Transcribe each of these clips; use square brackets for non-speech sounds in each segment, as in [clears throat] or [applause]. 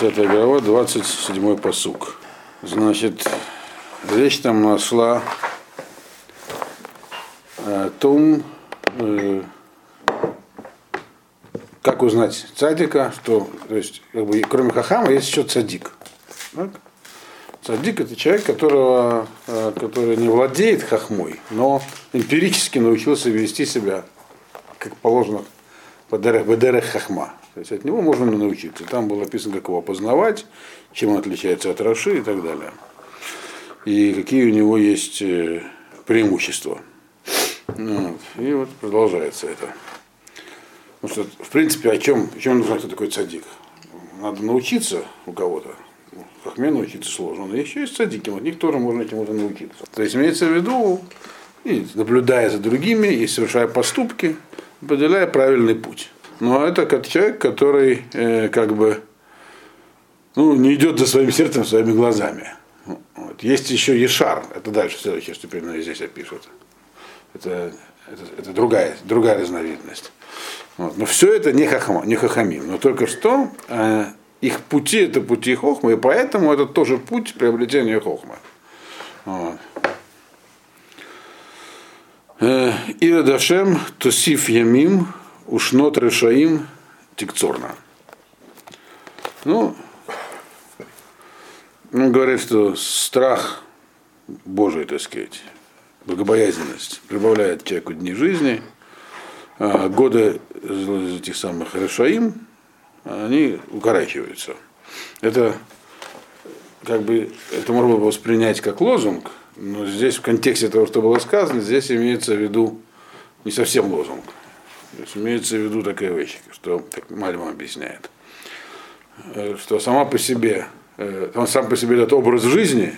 10 глава, 27 посук. Значит, речь там нашла о том, э, как узнать цадика, что, то есть, как бы, кроме хахама, есть еще цадик. Так? Цадик это человек, которого, э, который не владеет хахмой, но эмпирически научился вести себя, как положено, по дерех хахма. То есть от него можно научиться. Там было написано, как его опознавать, чем он отличается от Раши и так далее. И какие у него есть э, преимущества. Вот. И вот продолжается это. Потому что, в принципе, о чем, о чем нужно, кто такой цадик? Надо научиться у кого-то. Хахме научиться сложно. Но еще есть цадики, от них тоже можно чему-то научиться. То есть имеется в виду, наблюдая за другими, и совершая поступки, определяя правильный путь. Но это как человек, который э, как бы ну, не идет за своим сердцем, своими глазами. Вот. Есть еще Ешар, это дальше следующая ступень, но здесь опишут. Это, это, это другая, другая разновидность. Вот. Но все это не, хахма, не хахамим. Но только что э, их пути это пути хохмы, и поэтому это тоже путь приобретения хохмы. Вот. Э, Ирадашем Тосиф Ямим Ушнот решаим тикцорна. Ну, он говорит, что страх Божий, так сказать, богобоязненность прибавляет человеку дни жизни, а годы этих самых решаим, они укорачиваются. Это как бы это можно было воспринять как лозунг, но здесь в контексте того, что было сказано, здесь имеется в виду не совсем лозунг. То есть имеется в виду такая вещь, что так Мальма объясняет, э, что сама по себе, э, он сам по себе этот образ жизни,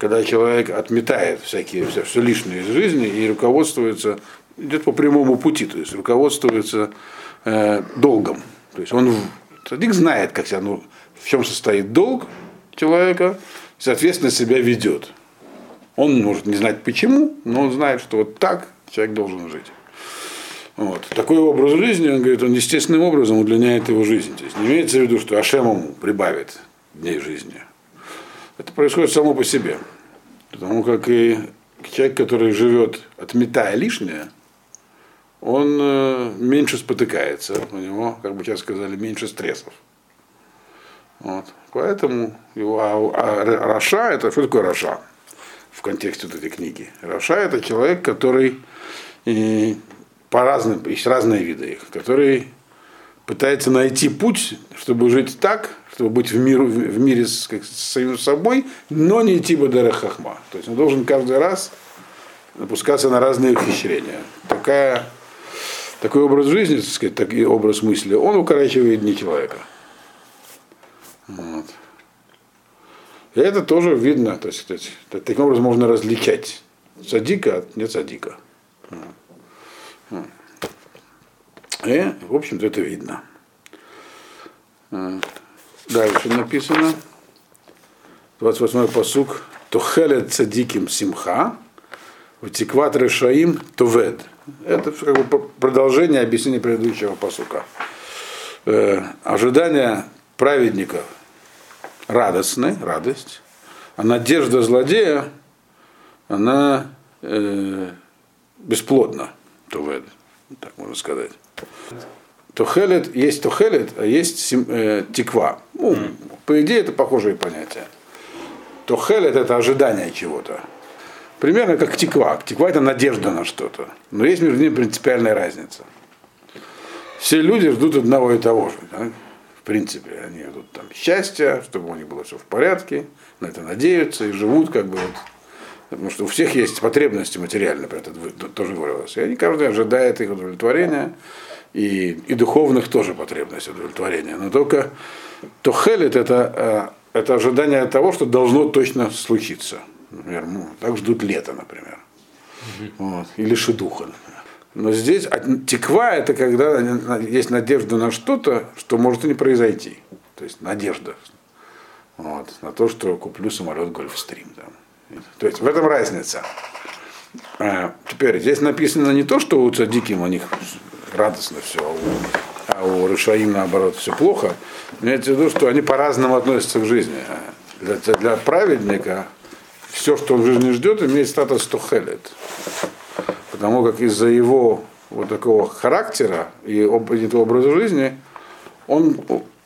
когда человек отметает всякие, все, все лишнее из жизни и руководствуется, идет по прямому пути, то есть руководствуется э, долгом. То есть он, садик знает, как себя, ну, в чем состоит долг человека, соответственно, себя ведет. Он может не знать почему, но он знает, что вот так человек должен жить. Вот. Такой образ жизни, он говорит, он естественным образом удлиняет его жизнь. То есть не имеется в виду, что Ашем ему прибавит дней жизни. Это происходит само по себе. Потому как и человек, который живет, отметая лишнее, он э, меньше спотыкается, у него, как бы сейчас сказали, меньше стрессов. Вот. Поэтому его, а, а רשע, это что такое רשע в контексте вот этой книги? רשע это человек, который и по разным, есть разные виды их, который пытается найти путь, чтобы жить так, чтобы быть в, миру, в мире с, как, с собой, но не идти בדרך החכמה. То есть он должен каждый раз опускаться на разные ухищрения. Такая, такой образ жизни, так сказать, такой образ мысли, он укорачивает дни человека. Вот. И это тоже видно, то есть, то есть таким образом можно различать садика от не садика. И, в общем-то, это видно. Дальше написано, 28-й посук, Тухелет цадиким симха, Ватикват решаим тувед. Это как бы продолжение объяснения предыдущего посука. Э, ожидания праведников радостны, радость, а надежда злодея, она э, бесплодна. Тувед, так можно сказать. Тухелет, есть тухелет, а есть сим, э, тиква. Ну, mm. По идее, это похожие понятия. Тухелет это ожидание чего-то. Примерно как тиква. Тиква это надежда на что-то. Но есть между ними принципиальная разница. Все люди ждут одного и того же. Да? В принципе, они ждут там счастья, чтобы у них было все в порядке, на это надеются и живут как бы вот Потому что у всех есть потребности материальные, про это тоже говорилось. И они каждый ожидает их удовлетворения, и, и духовных тоже потребностей удовлетворения. Но только то хелит это, э, это ожидание того, что должно точно случиться. Например, ну, так ждут лето, например. Вот. Или шедуха. Но здесь теква это когда есть надежда на что-то, что может и не произойти. То есть надежда вот, на то, что куплю самолет Гольфстрим. Там. То есть в этом разница. А, теперь здесь написано не то, что у цадиким у них радостно все, а а у Рышаим наоборот все плохо, имеется в виду, что они по-разному относятся к жизни. Для, для праведника все, что он в жизни ждет, имеет статус тухелет. Потому как из-за его вот такого характера и принятого образа жизни, он,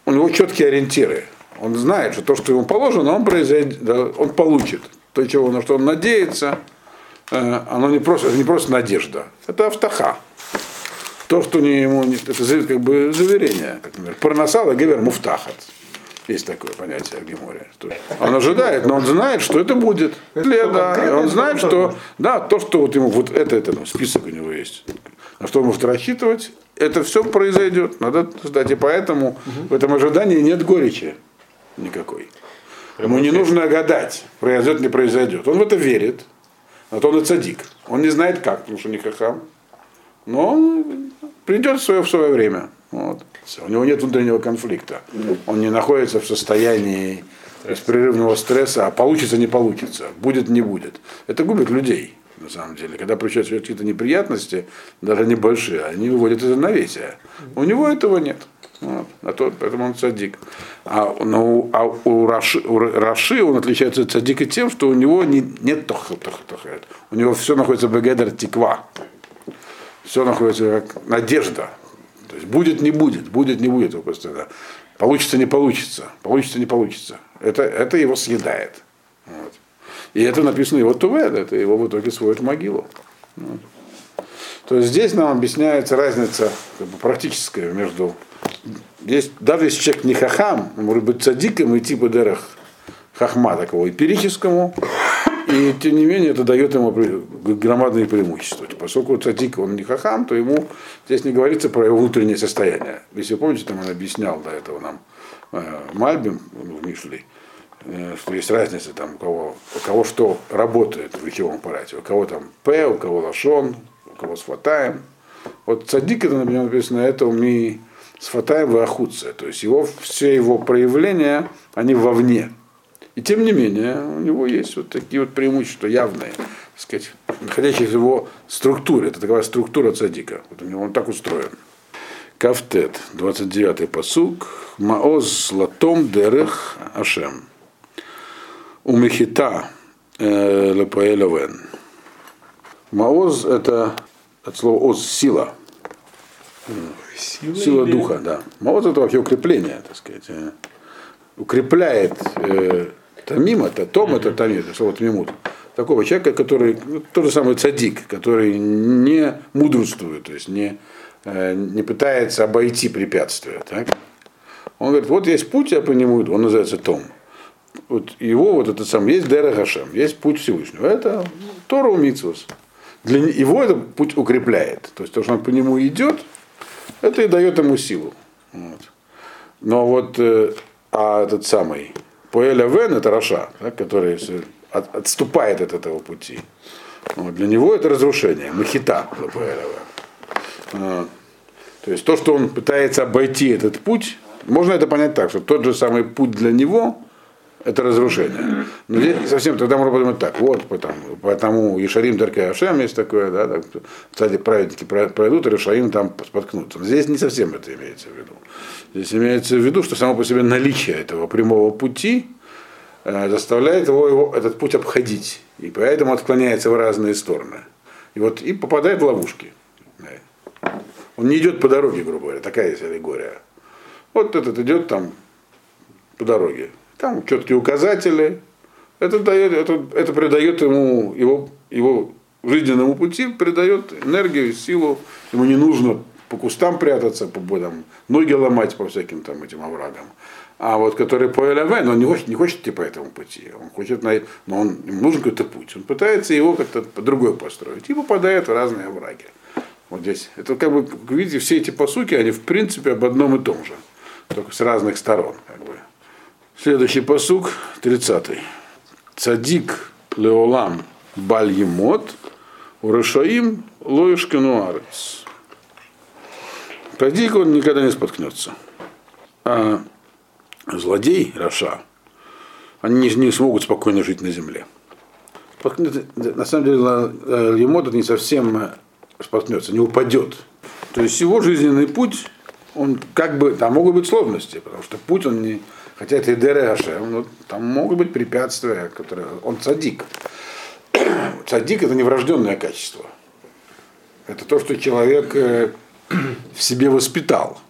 у него четкие ориентиры. Он знает, что то, что ему положено, он, произойдет, он получит. То, чего, на что он надеется, э, оно не просто, это не просто надежда, это автоха. То, что не ему, это как бы заверение, как, например, парнасала гевер муфтахат. Есть такое понятие в Геморе. Он ожидает, но он знает, что это будет. Да, он знает, что да, то, что вот ему вот это, это ну, список у него есть, на что он может рассчитывать, это все произойдет. Надо ждать. И поэтому в этом ожидании нет горечи никакой. Ему не нужно гадать, произойдет не произойдет. Он в это верит, а то он и цадик. Он не знает как, потому что не хахам. Но он придет в свое, в свое время. Вот. У него нет внутреннего конфликта. Он не находится в состоянии беспрерывного стресса, а получится, не получится, будет, не будет. Это губит людей, на самом деле. Когда приезжают какие-то неприятности, даже небольшие, они выводят из равновесия. У него этого нет. А то, поэтому он садик. А, ну, а у, Раши, у Раши он отличается от садика тем, что у него не, нет тох, тох, тох, У него все находится в бегедер тиква. Все находится как надежда. То есть будет, не будет, будет, не будет. Просто, Получится, не получится, получится, не получится. Это, это его съедает. Вот. И это написано его Тувед, это его в итоге сводит в могилу. Вот. То есть здесь нам объясняется разница как бы, практическая между... Здесь, даже если человек не хахам, он может быть цадиком и идти по дырах хахма такого эмпирическому, и тем не менее это дает ему громадные преимущества. Поскольку цадик он не хахам, то ему здесь не говорится про его внутреннее состояние. Если вы помните, там он объяснял до этого нам э, Мальбим в Мишле, э, что есть разница там, у кого, у кого что работает в речевом аппарате. У кого там П, у кого лашон, у кого с фатаем. Вот цадик, это написано, это мы с фатаем в ахуце. То есть его, все его проявления, они вовне. И тем не менее, у него есть вот такие вот преимущества явные, так сказать, находящиеся в его структуре. Это такая структура цадика. Вот у него он так устроен. Кафтет, 29-й посук. Маоз латом дерех ашем. Умехита э, лепаэлавен. Маоз это от слова оз сила. Сила, сила духа, да. Маоз это вообще укрепление, так сказать. Э. Укрепляет э, Тамим это, том это тамим, это слово тамимут. Такого человека, который, ну, тот же самый цадик, который не мудрствует, то есть не, э, не пытается обойти препятствия. Так? Он говорит, вот есть путь, я по нему иду, он называется Том. Вот его вот этот сам, есть Дера Хашем, есть путь Всевышнего. Это Тору Митсус. Для его этот путь укрепляет. То есть то, что он по нему идет, это и дает ему силу. Вот. Но вот э, а этот самый Поэля Вен это Раша, да, который от, отступает от этого пути. Вот, для него это разрушение, махита для Поэля Вен. А, то есть то, что он пытается обойти этот путь, можно это понять так, что тот же самый путь для него это разрушение. Но здесь совсем тогда можно подумать так, вот потому, потому Ишарим Даркай Ашем есть такое, да, так, кстати, праведники пройдут, и Ишарим там споткнутся. Но здесь не совсем это имеется в виду. Здесь имеется в виду, что само по себе наличие этого прямого пути э, заставляет его, его этот путь обходить. И поэтому отклоняется в разные стороны. И вот и попадает в ловушки. Он не идет по дороге, грубо говоря, такая есть аллегория. Вот этот идет там по дороге. Там четкие указатели. Это, дает, это, это придает ему его, его жизненному пути, придает энергию, силу. Ему не нужно по кустам прятаться, по там, ноги ломать по всяким там этим оврагам. А вот который по ЛВ, он не хочет, не хочет идти по этому пути. Он хочет, но он, ему нужен какой-то путь. Он пытается его как-то по другой построить и попадает в разные овраги. Вот здесь. Это как бы, видите, все эти посуки, они в принципе об одном и том же. Только с разных сторон. Как бы. Следующий посук, 30-й. Цадик леолам баль емот, урышаим лоишкенуарец. Цадик он никогда не споткнется. А злодей, Раша, они не, не смогут спокойно жить на земле. На самом деле, это не совсем споткнется, не упадет. То есть его жизненный путь он как бы, там могут быть сложности, потому что путь, он не, хотя это и Дерехашем, но там могут быть препятствия, которые, он цадик. [clears throat] Цадик это не врожденное качество. Это то, что человек э, [clears throat] в себе воспитал.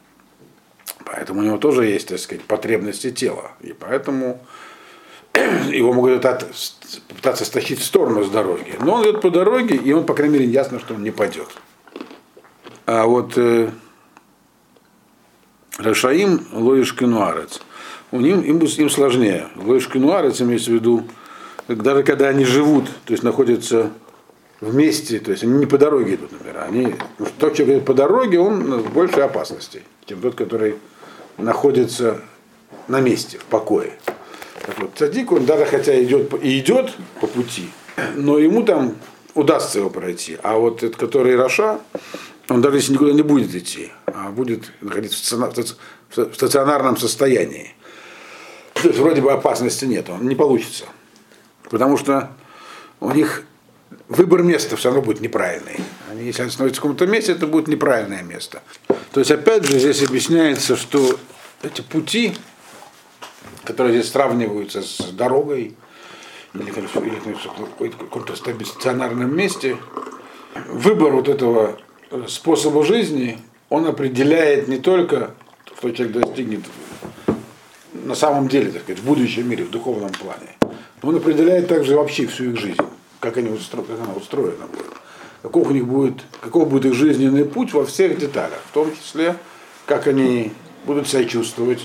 Поэтому у него тоже есть, так сказать, потребности тела. И поэтому [clears throat] его могут пытаться стащить в сторону с дороги. Но он идет по дороге, и он, по крайней мере, ясно, что он не пойдет. А вот э, Рашаим Лоиш Кенуарец. У них, им, им сложнее. Лоиш Кенуарец имеется в виду, даже когда они живут, то есть находятся вместе, то есть они не по дороге идут, например. Они, тот, кто идет по дороге, он в большей опасности, чем тот, который находится на месте, в покое. Так вот, цадик, он даже хотя идет и идет по пути, но ему там удастся его пройти. А вот этот, который Раша, он даже если никуда не будет идти, а будет находиться в стационарном состоянии. То [laughs] есть вроде бы опасности нет, он не получится. Потому что у них выбор места все равно будет неправильный. Они, если они становятся в каком-то месте, это будет неправильное место. То есть, опять же, здесь объясняется, что эти пути, которые здесь сравниваются с дорогой, или, или в каком-то стационарном месте, выбор вот этого способа жизни, он определяет не только, что человек достигнет на самом деле, так сказать, в будущем мире, в духовном плане, но он определяет также вообще всю их жизнь, как, они устро... как она устроена будет, каков у них будет, каков будет их жизненный путь во всех деталях, в том числе, как они будут себя чувствовать,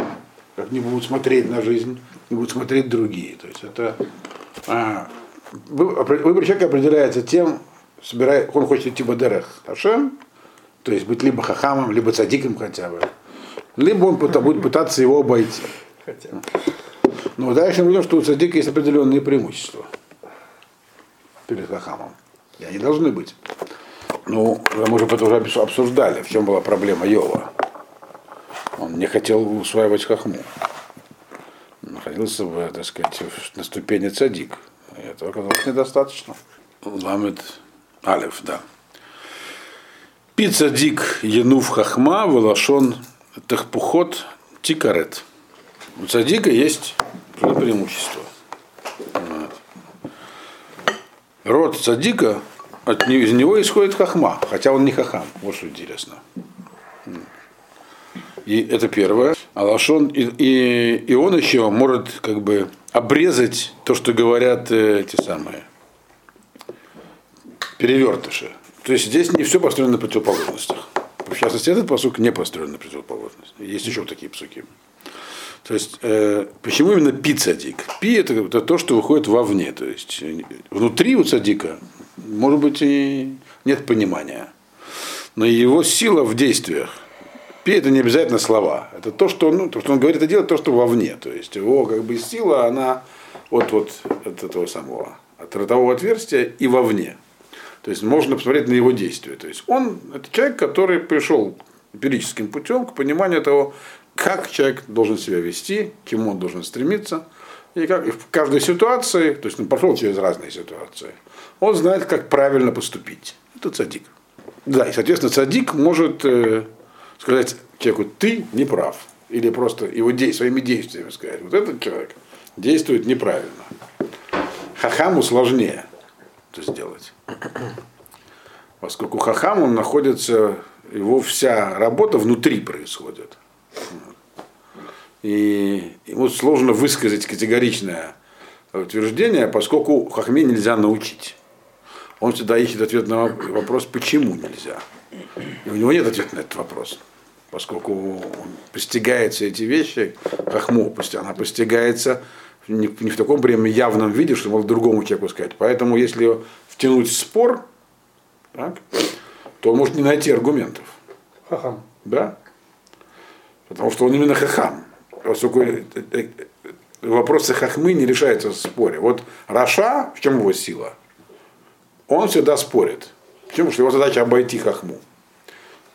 как они будут смотреть на жизнь, и будут смотреть другие. То есть это а, выбор человека определяется тем, собирает, он хочет идти в Адерех Хашем, то есть быть либо хахамом, либо цадиком хотя бы, либо он будет пытаться его обойти. Хотя. Но дальше мы видим, что у цадика есть определенные преимущества перед хахамом. И они должны быть. Ну, мы уже это уже обсуждали, в чем была проблема Йова. Он не хотел усваивать хахму. Находился, бы, так сказать, на ступени цадик. И этого оказалось недостаточно. Ламет Алев, да. Пицца дик янув хахма, волошон техпухот тикарет. У цадика есть преимущество. Род цадика, от, из него исходит хахма, хотя он не хахам, вот что интересно. И это первое. А лашон, и, и, и он еще может как бы обрезать то, что говорят э, эти самые перевертыши. То есть здесь не все построено на противоположностях. В частности, этот посук не построен на противоположности. Есть еще такие псуки. То есть, э, почему именно пи цадик? Пи это, это то, что выходит вовне. То есть, внутри у цадика, может быть, и нет понимания. Но его сила в действиях. Пи это не обязательно слова. Это то, что, ну, то, что он говорит, это делает то, что вовне. То есть, его как бы сила, она от, вот, от этого самого, от ротового отверстия и вовне. То есть можно посмотреть на его действия. То есть он это человек, который пришел эмпирическим путем к пониманию того, как человек должен себя вести, к чему он должен стремиться. И, как, и в каждой ситуации, то есть он прошел через разные ситуации, он знает, как правильно поступить. Это цадик. Да, и, соответственно, цадик может э, сказать человеку, ты не прав. Или просто его де- своими действиями сказать, вот этот человек действует неправильно. Хахаму сложнее это сделать. Поскольку хахам, он находится, его вся работа внутри происходит. И ему сложно высказать категоричное утверждение, поскольку хахме нельзя научить. Он всегда ищет ответ на вопрос, почему нельзя. И у него нет ответа на этот вопрос. Поскольку он постигает все эти вещи, хахму, она постигается не, не в таком прям явном виде, что мог другому человеку сказать. Поэтому, если втянуть в спор, так, то он может не найти аргументов. Хахам. Да? Потому что он именно хахам. Поскольку э, э, вопросы хахмы не решаются в споре. Вот Раша, в чем его сила? Он всегда спорит. Почему? Что его задача обойти хахму.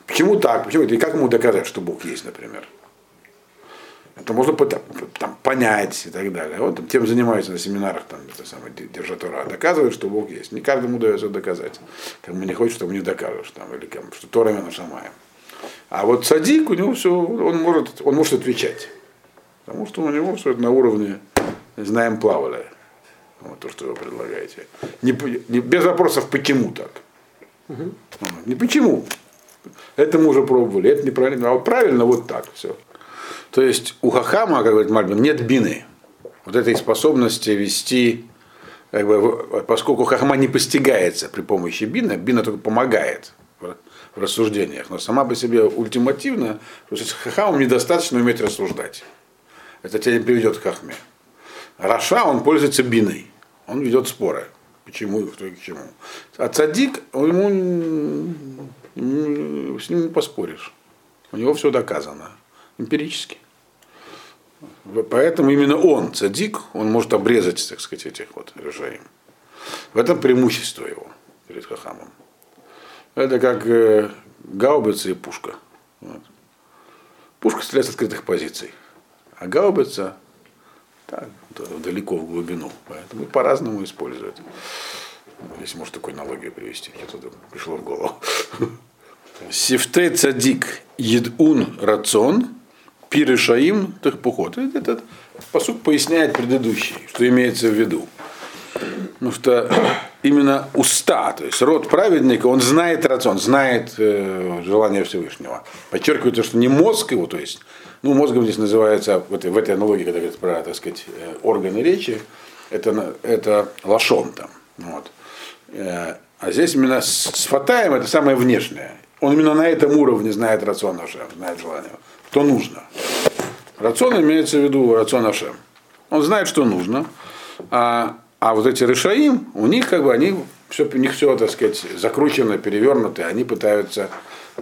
Почему так? Почему? И как ему доказать, что Бог есть, например? Это можно там, понять и так далее. Вот там, тем занимаются на семинарах, там, это самое, держатора. Доказывают, что Бог есть. Не каждому удается доказать. Кому не хочет, чтобы не докажешь. Там, или кому, что Тора именно Шамаем. А вот садик, у него все, он может, он может отвечать. Потому что у него все это на уровне знаем плавали. Вот то, что вы предлагаете. Не, не, без вопросов, почему так. Угу. Не почему. Это мы уже пробовали, это неправильно. А вот правильно вот так все. То есть у Хахама, как говорит Мальбин, нет бины. Вот этой способности вести, как бы, поскольку Хахама не постигается при помощи бина, бина только помогает в рассуждениях. Но сама по себе ультимативно, то есть Хахамам недостаточно уметь рассуждать. Это тебя не приведет к Хахме. Раша, он пользуется биной. Он ведет споры. Почему и кто и к чему. А цадик, ему с ним не поспоришь. У него все доказано. Эмпирически. Поэтому именно он, цадик, он может обрезать, так сказать, этих вот решаем. В этом преимущество его перед Хахамом. Это как э, гаубица и пушка. Вот. Пушка стреляет с открытых позиций, а гаубица так, далеко в глубину. Поэтому по-разному используют. Если может такой аналогию привести, что-то пришло в голову. Сифтей цадик едун рацион пирышаим тахпухот. Этот посуд поясняет предыдущий, что имеется в виду. Потому что [clears throat] именно уста, то есть род праведника, он знает рацион, знает э, желание Всевышнего. Подчеркивает, что не мозг его, то есть, ну, мозгом здесь называется, в этой, в этой аналогии, когда говорят про, так сказать, э, органы речи, это, это лашон там. Вот. Э, а здесь именно с фатаем это самое внешнее. Он именно на этом уровне знает рацион Ашем, знает желание. Что нужно. Рацион имеется в виду рацион Ашем. Он знает, что нужно. А, а вот эти решаим, у них как бы они все, у них все, так сказать, закручено, перевернуто, они пытаются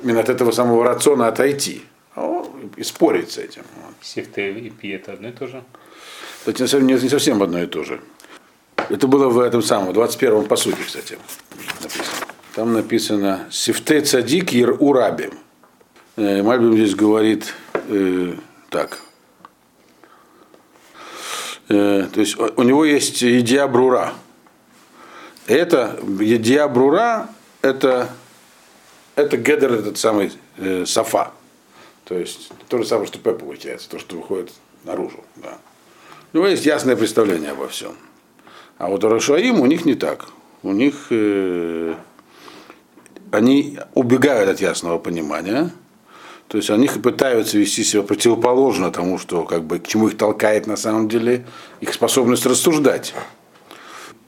именно от этого самого рациона отойти. А и спорить с этим. Сифте и пи это одно и то же? Это не, не совсем одно и то же. Это было в этом самом, 21-м посуде, кстати, написано. Там написано Сифте цадик ир урабим. Э, Мальбим здесь говорит э, так. Э, то есть у него есть идея брура. Это идея брура, это, это гедер, этот самый э, сафа. То есть то же самое, что П получается, то, что выходит наружу. Да. У него есть ясное представление обо всем. А вот Рашаим у них не так. У них э, они убегают от ясного понимания, то есть они пытаются вести себя противоположно тому, что как бы к чему их толкает на самом деле их способность рассуждать.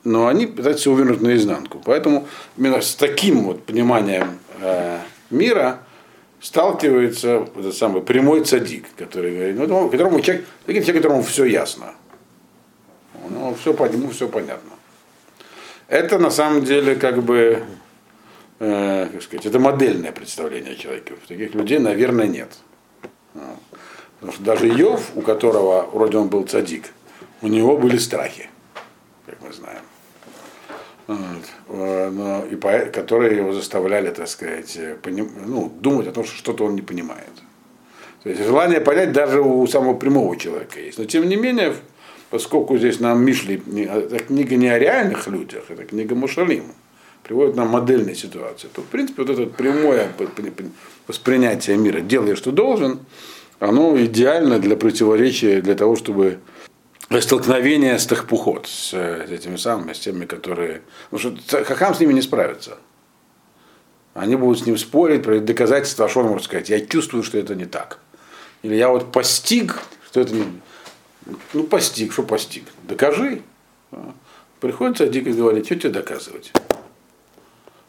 Но они пытаются увернуть наизнанку. Поэтому именно с таким вот пониманием э, мира сталкивается этот самый прямой цадик, который говорит, ну, которому человек, человек, которому все ясно. Ну, все по нему все понятно. Это на самом деле как бы э, как сказать, это модельное представление человека. Таких людей, наверное, нет. Потому что даже Йов, у которого вроде он был цадик, у него были страхи, как мы знаем. Вот. Э, но, и по, которые его заставляли, так сказать, поним, ну, думать о том, что что-то он не понимает. То есть желание понять даже у самого прямого человека есть. Но тем не менее, поскольку здесь нам Мишли, это книга не о реальных людях, это книга Мушалима приводит нам модельной ситуации, то в принципе вот это прямое воспринятие мира, делай, что должен, оно идеально для противоречия, для того, чтобы столкновение с тахпухот, с этими самыми, с теми, которые... Потому что Хахам с ними не справится. Они будут с ним спорить, про доказательства, что он может сказать. Я чувствую, что это не так. Или я вот постиг, что это не... Ну, постиг, что постиг? Докажи. Приходится дико говорить, что тебе доказывать?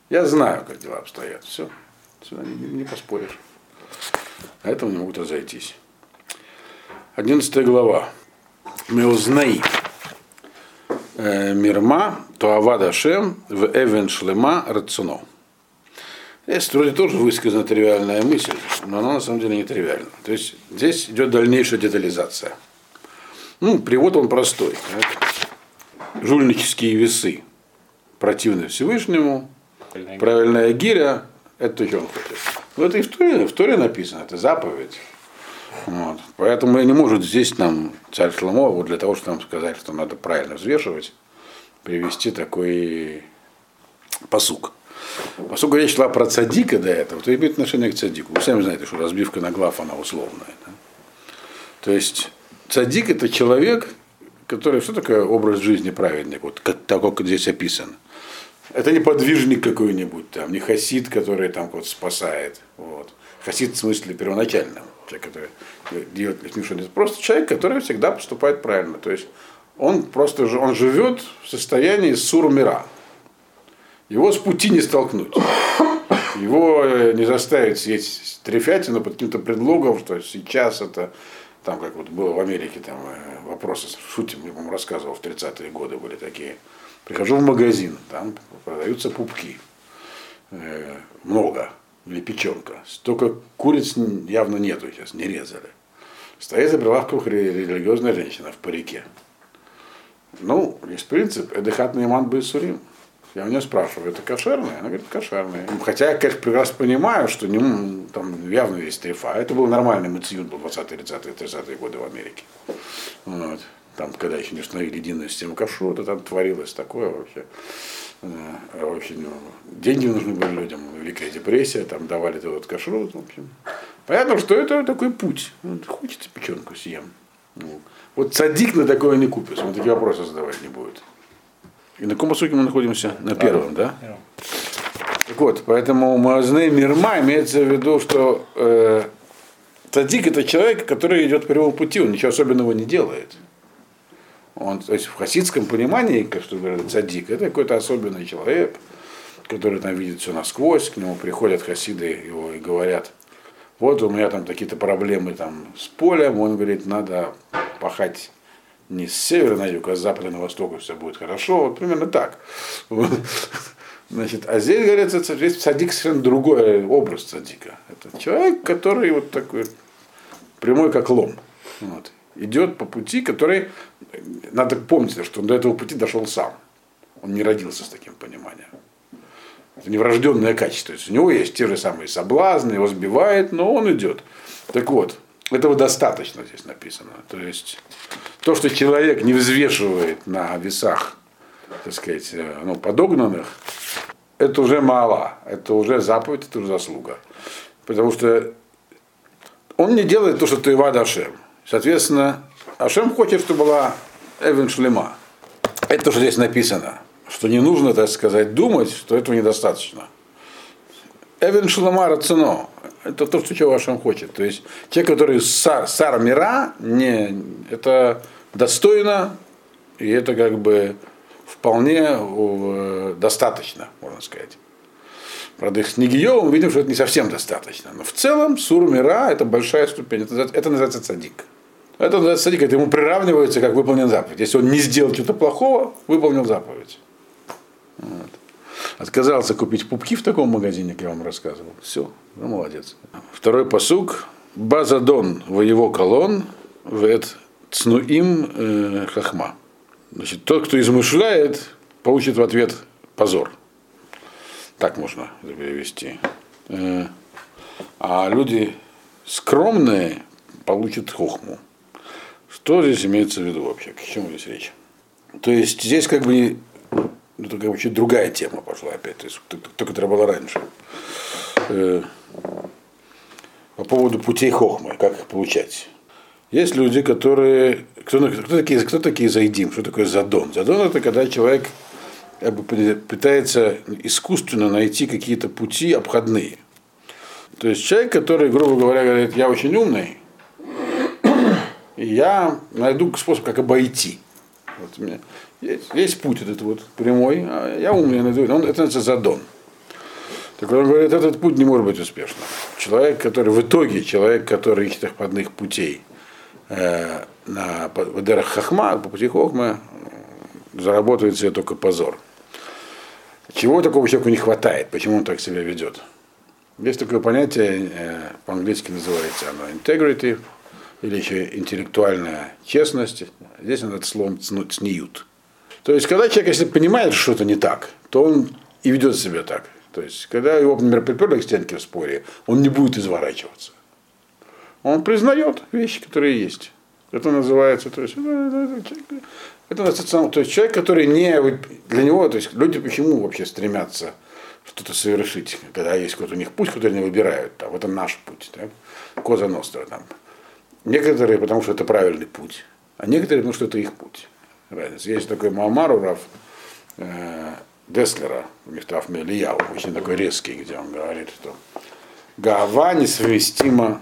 Я знаю, как дела обстоят. Все. Сюда не, не поспоришь. А этого не могут разойтись. Одиннадцатая глава. Меузнай. Э, Мирма, Туавада Шем, в Эвен Шлема Рацино. Здесь вроде тоже высказана тривиальная мысль, но она на самом деле не тривиальна. То есть здесь идет дальнейшая детализация. Ну, перевод он простой. Так? Жульнические весы противны Всевышнему, правильная гиря, это он хочет. Но это и в Торе, в Торе написано, это заповедь. Вот. Поэтому не может здесь нам царь Шломо, вот для того, чтобы нам сказать, что надо правильно взвешивать, привести такой посук. Поскольку речь шла про цадика до этого, то имеет отношение к цадику. Вы сами знаете, что разбивка на глав, она условная. Да? То есть цадик это человек, который, что такое образ жизни праведный, вот как, так, как здесь описано. Это не подвижник какой-нибудь, там, не хасид, который там вот спасает. Вот. Хасид в смысле первоначальном. Человек, который делает это просто человек, который всегда поступает правильно. То есть он просто он живет в состоянии сурмира. Его с пути не столкнуть. Его э, не заставить съесть трефятину под каким-то предлогом, что сейчас это, там как вот было в Америке, там э, вопросы, шутим, я вам рассказывал, в 30-е годы были такие. Прихожу в магазин, там продаются пупки. Э, много. Или печенка. Только куриц явно нету сейчас, не резали. Стоит за прилавком религиозная женщина в парике. Ну, есть принцип, эдыхат наиман сурим. Я у нее спрашиваю, это кошерное? Она говорит, кошерное. Хотя я, конечно, прекрасно понимаю, что не, там явно есть трефа. Это был нормальный мациют, был 20-е, 30-е, 30-е годы в Америке. Вот. Там, когда еще не установили единую систему кашрута, там творилось такое вообще. Э, очень, ну, деньги нужны были людям, Великая депрессия, там давали этот кашрут. В общем. Понятно, что это такой путь. Ну, хочется печенку съем. Вот садик на такое не купишь, он такие вопросы задавать не будет. И на каком сроке мы находимся? На первом, да? да? Так вот, поэтому Маазне Мирма имеется в виду, что э, Цадик это человек, который идет по прямому пути, он ничего особенного не делает. Он, то есть в хасидском понимании, как что говорят, цадик, это какой-то особенный человек, который там видит все насквозь, к нему приходят хасиды его и говорят, вот у меня там какие-то проблемы там с полем, он говорит, надо пахать не с севера на юг, а с запада на восток, и все будет хорошо. Вот примерно так. [laughs] Значит, а здесь, говорится, здесь садик совершенно другой образ садика. Это человек, который вот такой прямой как лом. Вот. Идет по пути, который, надо помнить, что он до этого пути дошел сам. Он не родился с таким пониманием. Это не врожденное качество. То есть у него есть те же самые соблазны, его сбивает, но он идет. Так вот, этого достаточно здесь написано. То есть то, что человек не взвешивает на весах, так сказать, э, ну, подогнанных, это уже мало, это уже заповедь, это уже заслуга. Потому что он не делает то, что ты Ивад Ашем. Соответственно, Ашем хочет, чтобы была Эвен Шлема. Это то, что здесь написано. Что не нужно, так сказать, думать, что этого недостаточно. Эвен Шлема Рацино это то, что Ашем хочет. То есть те, которые сар, сар мира, не, это достойно, и это как бы вполне э, достаточно, можно сказать. Правда, с Нигиевым видим, что это не совсем достаточно. Но в целом Сур Мира это большая ступень. Это, это называется цадик. Это называется цадик, это ему приравнивается, как выполнен заповедь. Если он не сделал чего-то плохого, выполнил заповедь. Вот отказался купить пупки в таком магазине, как я вам рассказывал. Все, ну молодец. Второй посук. Базадон в его колон, вет цнуим э, хахма. Значит, тот, кто измышляет, получит в ответ позор. Так можно перевести. Э, а люди скромные получат хохму. Что здесь имеется в виду вообще? К чему здесь речь? То есть здесь как бы ну, только вообще другая тема пошла опять, то есть, то, которая была раньше. Э, по поводу путей хохмы, как их получать. Есть люди, которые... Кто, кто, такие, кто такие зайдим? Что такое задон? Задон это когда человек как бы, пытается искусственно найти какие-то пути обходные. То есть человек, который, грубо говоря, говорит, я очень умный, и я найду способ, как обойти. Вот у меня есть, есть путь этот вот прямой, а я умный, он, это называется задон. Так он говорит, этот путь не может быть успешным. Человек, который в итоге, человек, который ищет обходных путей э, на Вадерах Хахма, по пути Хохма, заработает себе только позор. Чего такого человеку не хватает? Почему он так себя ведет? Есть такое понятие, э, по-английски называется оно integrity, или еще интеллектуальная честность. Здесь он это словом цниют. То есть, когда человек, если понимает, что что-то не так, то он и ведет себя так. То есть, когда его, например, приперли к стенке в споре, он не будет изворачиваться. Он признает вещи, которые есть. Это называется, то есть, это, это, то есть человек, который не, для него, то есть люди почему вообще стремятся что-то совершить, когда есть какой-то у них путь, который они выбирают, там, это наш путь, так? Коза Ностра там. Некоторые, потому что это правильный путь, а некоторые, потому что это их путь. Разница. Есть такой Мамар Урав э, Деслера, Мехтав Мелияу, очень такой резкий, где он говорит, что Гава несовместима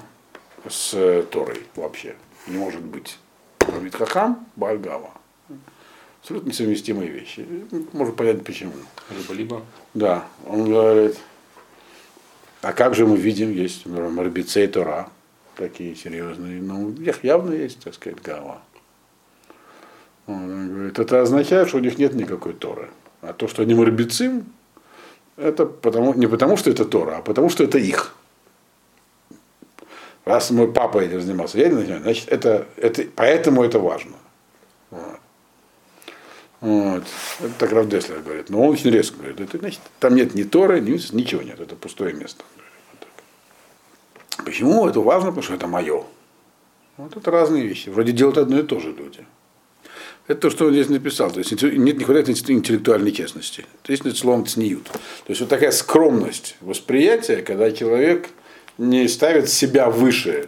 с э, Торой вообще. Не может быть. Говорит Хахам, Бальгава. Абсолютно несовместимые вещи. Можно понять почему. Либо-либо. Да, он говорит, а как же мы видим, есть Марбицей Тора, такие серьезные, ну, у них явно есть, так сказать, гава. Он говорит, это означает, что у них нет никакой Торы. А то, что они марбицим, это потому, не потому, что это Тора, а потому, что это их. Раз мой папа этим занимался, я не занимаюсь, значит, это, это, поэтому это важно. Вот. Вот. Это так Раф Деслер говорит. Но он очень резко говорит, это, значит, там нет ни Торы, ни, ничего нет, это пустое место. Почему это важно? Потому что это мое. Вот это разные вещи. Вроде делают одно и то же люди. Это то, что он здесь написал. То есть нет, не хватает интеллектуальной честности. То есть словом цниют. То есть вот такая скромность восприятия, когда человек не ставит себя выше,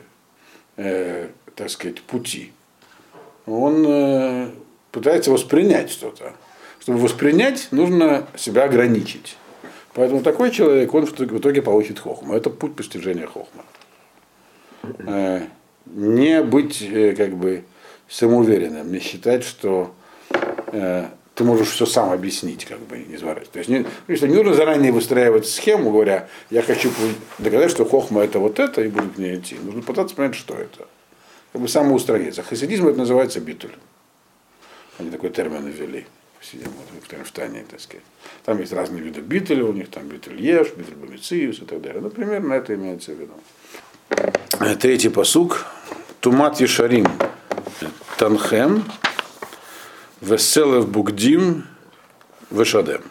э, так сказать, пути. Он э, пытается воспринять что-то. Чтобы воспринять, нужно себя ограничить. Поэтому такой человек, он в итоге получит хохму. Это путь постижения хохма. Э, не быть э, как бы самоуверенным, не считать, что э, ты можешь все сам объяснить, как бы не изворачивать. То есть не, то не нужно заранее выстраивать схему, говоря, я хочу доказать, что хохма это вот это, и буду к ней идти. Нужно пытаться понять, что это. Как бы самоустроиться. Хасидизм это называется битуль. Они такой термин ввели. Сидим вот в Тане, так сказать. Там есть разные виды бителя, у них там битель еш, битель бомициус и так далее. Ну, примерно это имеется в виду. Третий посук. Тумат Ешарим. Танхем. Веселев Бугдим. Вешадем.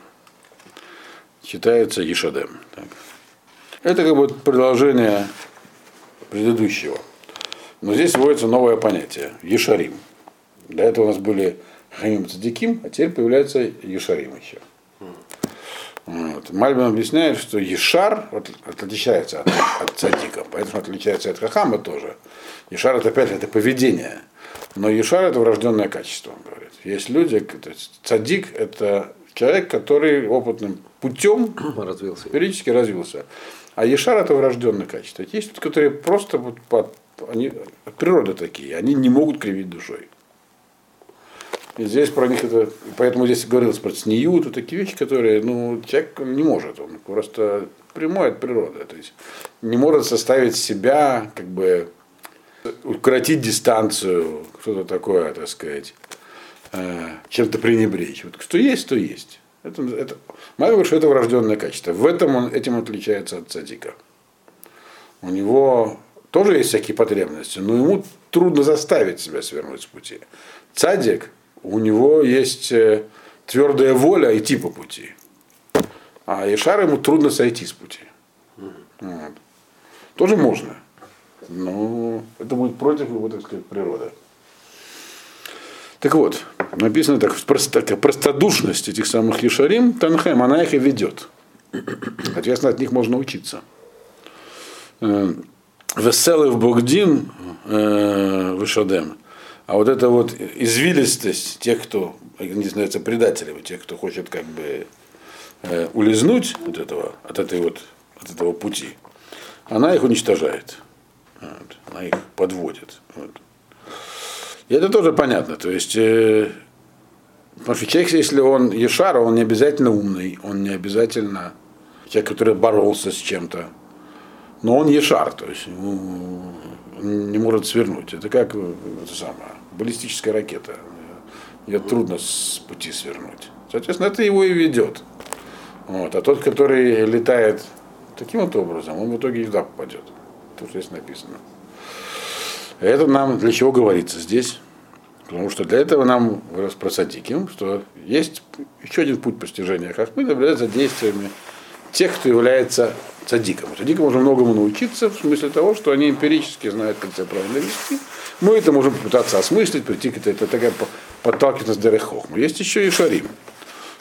Читается Ешадем. Так. Это как бы продолжение предыдущего. Но здесь вводится новое понятие. Ешарим. До этого у нас были Хамим Цадиким, а теперь появляется Ешарим еще. Вот. Мальбин объясняет, что Ешар отличается от, от цадика, поэтому отличается от Хахама тоже. Ешар это опять это поведение, но Ешар это врожденное качество, он говорит. Есть люди, то есть цадик это человек, который опытным путем развился. периодически развился. А Ешар это врожденное качество. Есть люди, которые просто вот, по, они от природы такие, они не могут кривить душой. И здесь про них это, поэтому здесь говорилось про цниют, вот такие вещи, которые, ну, человек не может, он просто прямой от природы, то есть не может составить себя, как бы, укоротить дистанцию, что-то такое, так сказать, э, чем-то пренебречь. Вот что есть, то есть. Это, это, Мать говорит, что это врожденное качество. В этом он, этим отличается от цадика. У него тоже есть всякие потребности, но ему трудно заставить себя свернуть с пути. Цадик – у него есть э, твердая воля идти по пути. А Ишар ему трудно сойти с пути. Вот. Тоже можно. Но это будет против его, так сказать, природы. Так вот, написано так, такая простодушность этих самых Ешарим, Танхем, она их и ведет. Соответственно, от них можно учиться. Э, Веселый в Богдин э, Вышадем. А вот эта вот извилистость тех, кто, не знаю, предателями, тех, кто хочет как бы э, улизнуть от этого, от этой вот, от этого пути, она их уничтожает. Вот, она их подводит. Вот. И это тоже понятно. То есть, э, потому что человек, если он Ешара, он не обязательно умный, он не обязательно человек, который боролся с чем-то. Но он Ешар, то есть ну, не может свернуть. Это как э, это самое, баллистическая ракета. Ее трудно с пути свернуть. Соответственно, это его и ведет. Вот. А тот, который летает таким вот образом, он в итоге и туда попадет. Что здесь написано. Это нам для чего говорится здесь? Потому что для этого нам про садиким, что есть еще один путь постижения хахмы, за действиями тех, кто является цадиком. Цадикам можно многому научиться, в смысле того, что они эмпирически знают, как себя правильно вести. Мы это можем попытаться осмыслить, прийти к это такая подталкиваться с Дерехохму. Есть еще и Шарим.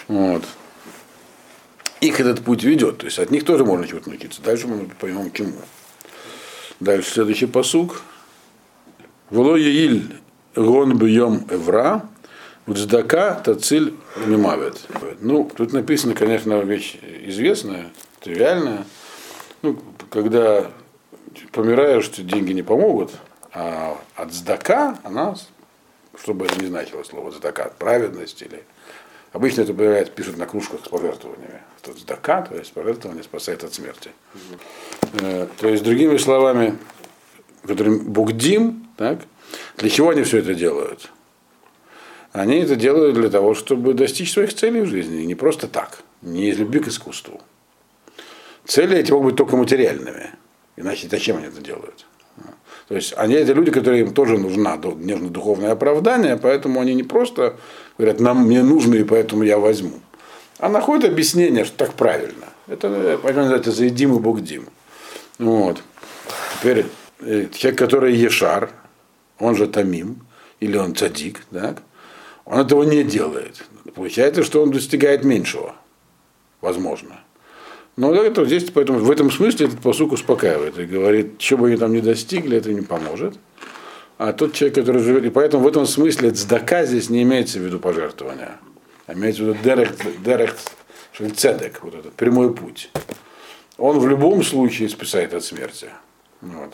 Вот. их этот путь ведет. То есть от них тоже можно чего-то научиться. Дальше мы поймем чему. Дальше следующий посук. Вло Яиль гон бьем эвра, Вдздака тациль мимавет. Ну, тут написано, конечно, вещь известная, тривиальная. Ну, когда помираешь, что деньги не помогут, а от здака она, чтобы это не значило слово здака, праведность или Обычно это бывает, пишут на кружках с пожертвованиями. Тут здака, то есть пожертвование спасает от смерти. Э, то есть, другими словами, которым Богдим, так, для чего они все это делают? Они это делают для того, чтобы достичь своих целей в жизни. Не просто так, не из любви к искусству. Цели эти могут быть только материальными. Иначе зачем они это делают? То есть они это люди, которые им тоже нужна, нужно духовное оправдание, поэтому они не просто говорят, нам мне нужно, и поэтому я возьму. А находят объяснение, что так правильно. Это, поэтому называется заедим и Бог Дим. Вот. Теперь э, человек, который Ешар, он же Тамим, или он Цадик, так, он этого не делает. Получается, что он достигает меньшего. Возможно. Но это здесь, поэтому в этом смысле этот посук успокаивает и говорит, что бы они там не достигли, это не поможет. А тот человек, который живет, и поэтому в этом смысле цдака здесь не имеется в виду пожертвования, а имеется в виду дерек, дерек цедек, вот этот прямой путь. Он в любом случае спасает от смерти. Вот.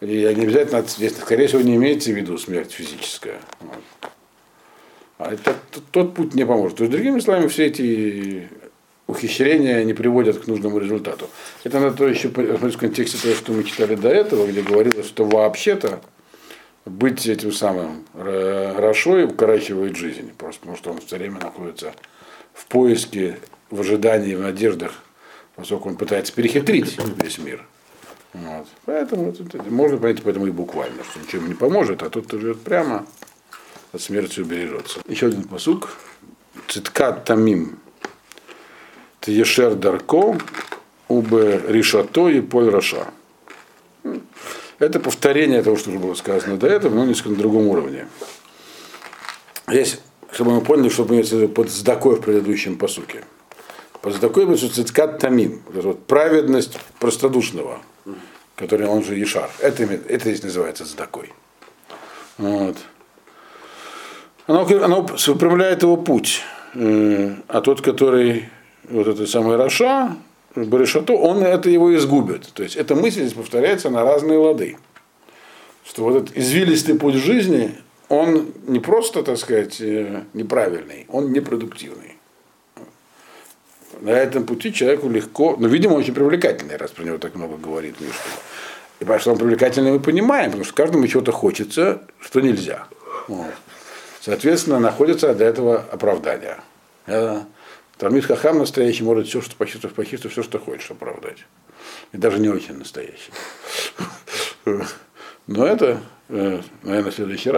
И не обязательно, здесь, скорее всего, не имеется в виду смерть физическая. Вот. А это, тот, тот путь не поможет. То есть, другими словами, все эти ухищрения не приводят к нужному результату. Это надо еще в контексте того, что мы читали до этого, где говорилось, что вообще-то быть этим самым Рашой укорачивает жизнь, просто потому что он все время находится в поиске, в ожидании, в надеждах, поскольку он пытается перехитрить весь мир. Вот. Поэтому можно понять поэтому и буквально, что ничем не поможет, а тот, кто живет прямо, от смерти убережется. Еще один посук. Циткат тамим Тешер Дарко, Убе Ришато и Поль Раша. Это повторение того, что уже было сказано до этого, но несколько на другом уровне. Здесь, чтобы мы поняли, что имеется под сдакой в предыдущем посуке. Под сдакой имеется цицкат тамим, вот праведность простодушного, который он же Ишар. Это, это здесь называется сдакой. Вот. Оно, оно выпрямляет его путь. Э, а тот, который вот это самое Раша, Баришато, он это его изгубит. То есть эта мысль здесь повторяется на разные лады. Что вот этот извилистый путь жизни, он не просто, так сказать, э, неправильный, он непродуктивный. На этом пути человеку легко, но, видимо, очень привлекательный, раз про него так много говорит Мишка. И потому что он привлекательный, мы понимаем, потому что каждому чего-то хочется, что нельзя. Вот. Соответственно, находится для этого оправдание. Талмит Хахам настоящий может все, что почувствовав, почувствовав все, что хочешь оправдать. И даже не очень настоящий. [laughs] Но это, э, наверное, в следующий раз.